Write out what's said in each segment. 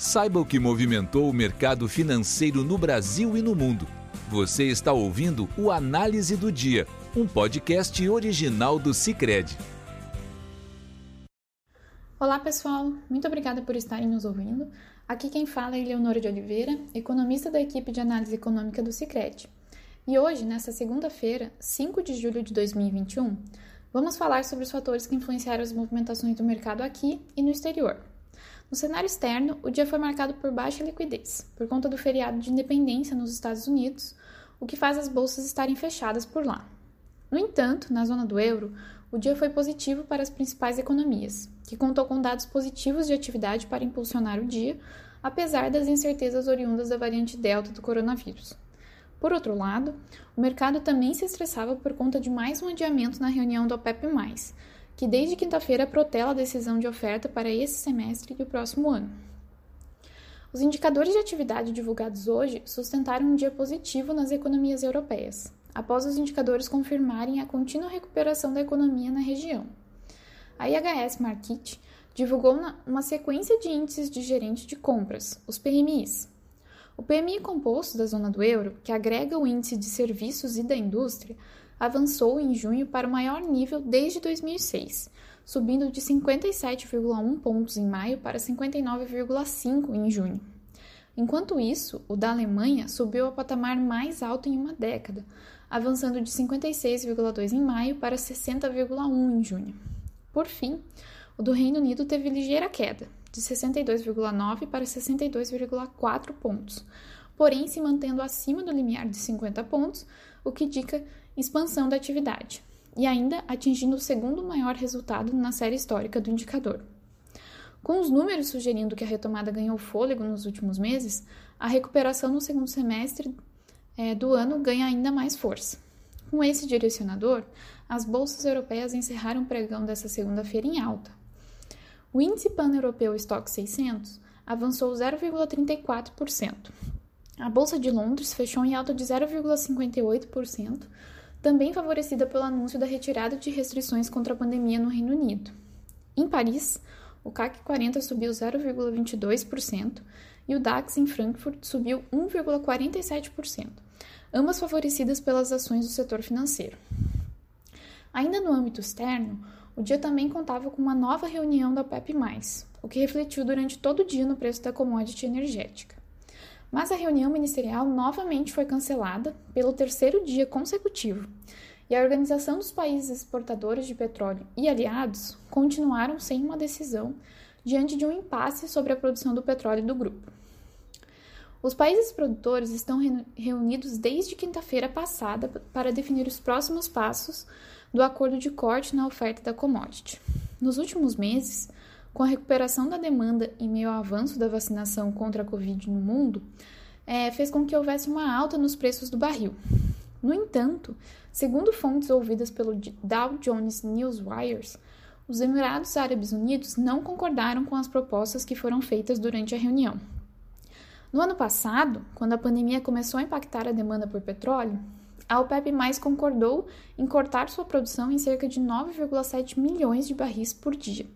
Saiba o que movimentou o mercado financeiro no Brasil e no mundo. Você está ouvindo o Análise do Dia, um podcast original do Cicred. Olá, pessoal. Muito obrigada por estarem nos ouvindo. Aqui quem fala é Leonora de Oliveira, economista da equipe de análise econômica do Cicred. E hoje, nesta segunda-feira, 5 de julho de 2021, vamos falar sobre os fatores que influenciaram as movimentações do mercado aqui e no exterior. No cenário externo, o dia foi marcado por baixa liquidez, por conta do feriado de independência nos Estados Unidos, o que faz as bolsas estarem fechadas por lá. No entanto, na zona do euro, o dia foi positivo para as principais economias, que contou com dados positivos de atividade para impulsionar o dia, apesar das incertezas oriundas da variante Delta do coronavírus. Por outro lado, o mercado também se estressava por conta de mais um adiamento na reunião do OPEP+, que desde quinta-feira protela a decisão de oferta para esse semestre e o próximo ano. Os indicadores de atividade divulgados hoje sustentaram um dia positivo nas economias europeias, após os indicadores confirmarem a contínua recuperação da economia na região. A IHS Markit divulgou uma sequência de índices de gerente de compras, os PMIs. O PMI composto da zona do euro, que agrega o índice de serviços e da indústria, avançou em junho para o maior nível desde 2006, subindo de 57,1 pontos em maio para 59,5 em junho. Enquanto isso, o da Alemanha subiu ao patamar mais alto em uma década, avançando de 56,2 em maio para 60,1 em junho. Por fim, o do Reino Unido teve ligeira queda, de 62,9 para 62,4 pontos, porém se mantendo acima do limiar de 50 pontos, o que indica expansão da atividade, e ainda atingindo o segundo maior resultado na série histórica do indicador. Com os números sugerindo que a retomada ganhou fôlego nos últimos meses, a recuperação no segundo semestre é, do ano ganha ainda mais força. Com esse direcionador, as bolsas europeias encerraram o pregão dessa segunda-feira em alta. O índice pan-europeu Stock 600 avançou 0,34%. A Bolsa de Londres fechou em alta de 0,58%, também favorecida pelo anúncio da retirada de restrições contra a pandemia no Reino Unido. Em Paris, o CAC 40 subiu 0,22% e o DAX em Frankfurt subiu 1,47%, ambas favorecidas pelas ações do setor financeiro. Ainda no âmbito externo, o dia também contava com uma nova reunião da OPEP+, o que refletiu durante todo o dia no preço da commodity energética. Mas a reunião ministerial novamente foi cancelada pelo terceiro dia consecutivo, e a Organização dos Países Exportadores de Petróleo e aliados continuaram sem uma decisão diante de um impasse sobre a produção do petróleo do grupo. Os países produtores estão reunidos desde quinta-feira passada para definir os próximos passos do acordo de corte na oferta da commodity. Nos últimos meses, com a recuperação da demanda em meio ao avanço da vacinação contra a Covid no mundo, é, fez com que houvesse uma alta nos preços do barril. No entanto, segundo fontes ouvidas pelo Dow Jones Newswires, os Emirados Árabes Unidos não concordaram com as propostas que foram feitas durante a reunião. No ano passado, quando a pandemia começou a impactar a demanda por petróleo, a OPEP mais concordou em cortar sua produção em cerca de 9,7 milhões de barris por dia.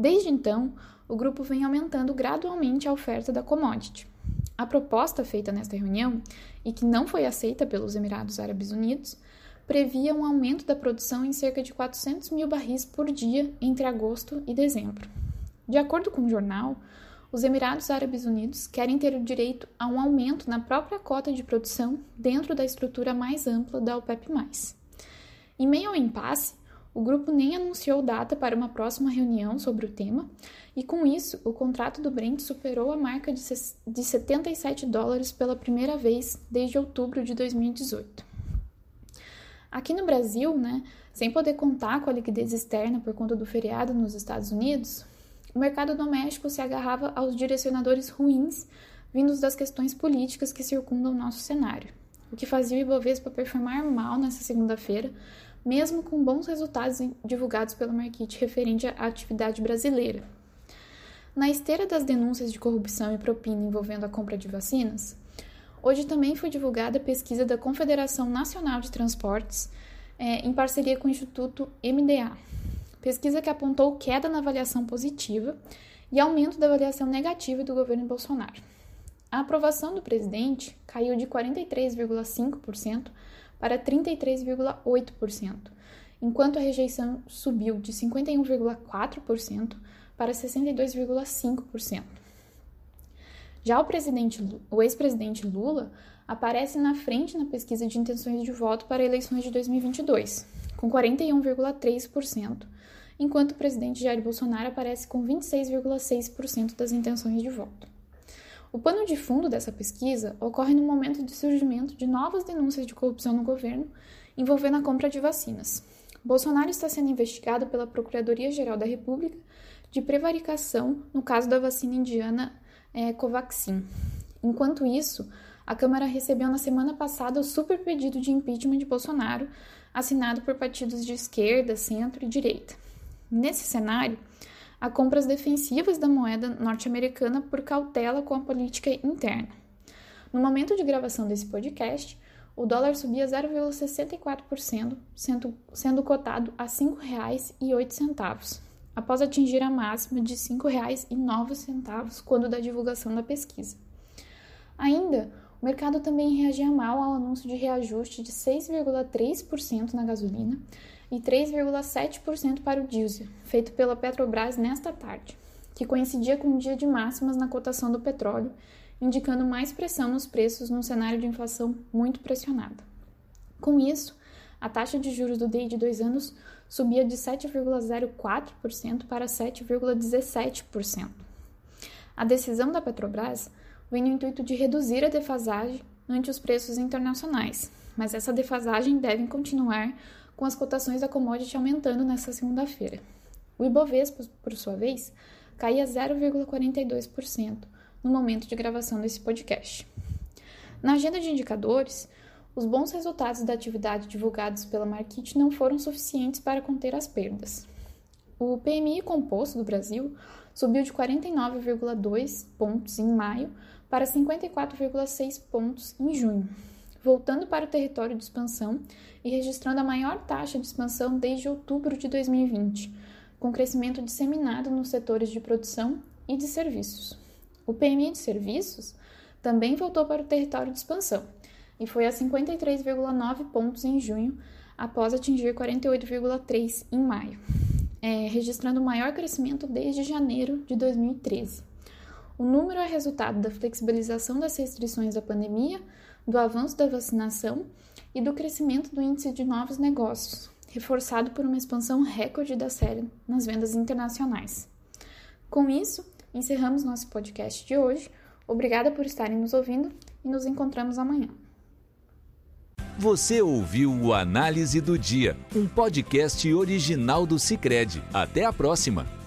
Desde então, o grupo vem aumentando gradualmente a oferta da commodity. A proposta feita nesta reunião, e que não foi aceita pelos Emirados Árabes Unidos, previa um aumento da produção em cerca de 400 mil barris por dia entre agosto e dezembro. De acordo com o jornal, os Emirados Árabes Unidos querem ter o direito a um aumento na própria cota de produção dentro da estrutura mais ampla da OPEP+. Em meio ao impasse, o grupo nem anunciou data para uma próxima reunião sobre o tema, e com isso, o contrato do Brent superou a marca de 77 dólares pela primeira vez desde outubro de 2018. Aqui no Brasil, né, sem poder contar com a liquidez externa por conta do feriado nos Estados Unidos, o mercado doméstico se agarrava aos direcionadores ruins vindos das questões políticas que circundam nosso cenário, o que fazia o Ibovespa performar mal nessa segunda-feira, mesmo com bons resultados divulgados pelo Marquite referente à atividade brasileira. Na esteira das denúncias de corrupção e propina envolvendo a compra de vacinas, hoje também foi divulgada a pesquisa da Confederação Nacional de Transportes, é, em parceria com o Instituto MDA. Pesquisa que apontou queda na avaliação positiva e aumento da avaliação negativa do governo Bolsonaro. A aprovação do presidente caiu de 43,5% para 33,8%, enquanto a rejeição subiu de 51,4% para 62,5%. Já o o ex-presidente Lula aparece na frente na pesquisa de intenções de voto para eleições de 2022, com 41,3%, enquanto o presidente Jair Bolsonaro aparece com 26,6% das intenções de voto. O pano de fundo dessa pesquisa ocorre no momento de surgimento de novas denúncias de corrupção no governo envolvendo a compra de vacinas. Bolsonaro está sendo investigado pela Procuradoria-Geral da República de prevaricação no caso da vacina indiana é, Covaxin. Enquanto isso, a Câmara recebeu na semana passada o super pedido de impeachment de Bolsonaro, assinado por partidos de esquerda, centro e direita. Nesse cenário, há compras defensivas da moeda norte-americana por cautela com a política interna. No momento de gravação desse podcast, o dólar subia 0,64%, sendo, sendo cotado a R$ 5,08, após atingir a máxima de R$ 5,09 quando da divulgação da pesquisa. Ainda, o mercado também reagia mal ao anúncio de reajuste de 6,3% na gasolina e 3,7% para o diesel, feito pela Petrobras nesta tarde, que coincidia com o dia de máximas na cotação do petróleo, indicando mais pressão nos preços num cenário de inflação muito pressionada. Com isso, a taxa de juros do DI de dois anos subia de 7,04% para 7,17%. A decisão da Petrobras vem no intuito de reduzir a defasagem ante os preços internacionais, mas essa defasagem deve continuar com as cotações da commodity aumentando nesta segunda-feira. O Ibovespa, por sua vez, caía 0,42% no momento de gravação desse podcast. Na agenda de indicadores, os bons resultados da atividade divulgados pela Market não foram suficientes para conter as perdas. O PMI composto do Brasil subiu de 49,2 pontos em maio para 54,6 pontos em junho, voltando para o território de expansão e registrando a maior taxa de expansão desde outubro de 2020, com crescimento disseminado nos setores de produção e de serviços. O PMI de serviços também voltou para o território de expansão e foi a 53,9 pontos em junho, após atingir 48,3 em maio, é, registrando o maior crescimento desde janeiro de 2013. O número é resultado da flexibilização das restrições da pandemia, do avanço da vacinação e do crescimento do índice de novos negócios, reforçado por uma expansão recorde da série nas vendas internacionais. Com isso, encerramos nosso podcast de hoje. Obrigada por estarem nos ouvindo e nos encontramos amanhã. Você ouviu o Análise do Dia, um podcast original do Cicred. Até a próxima!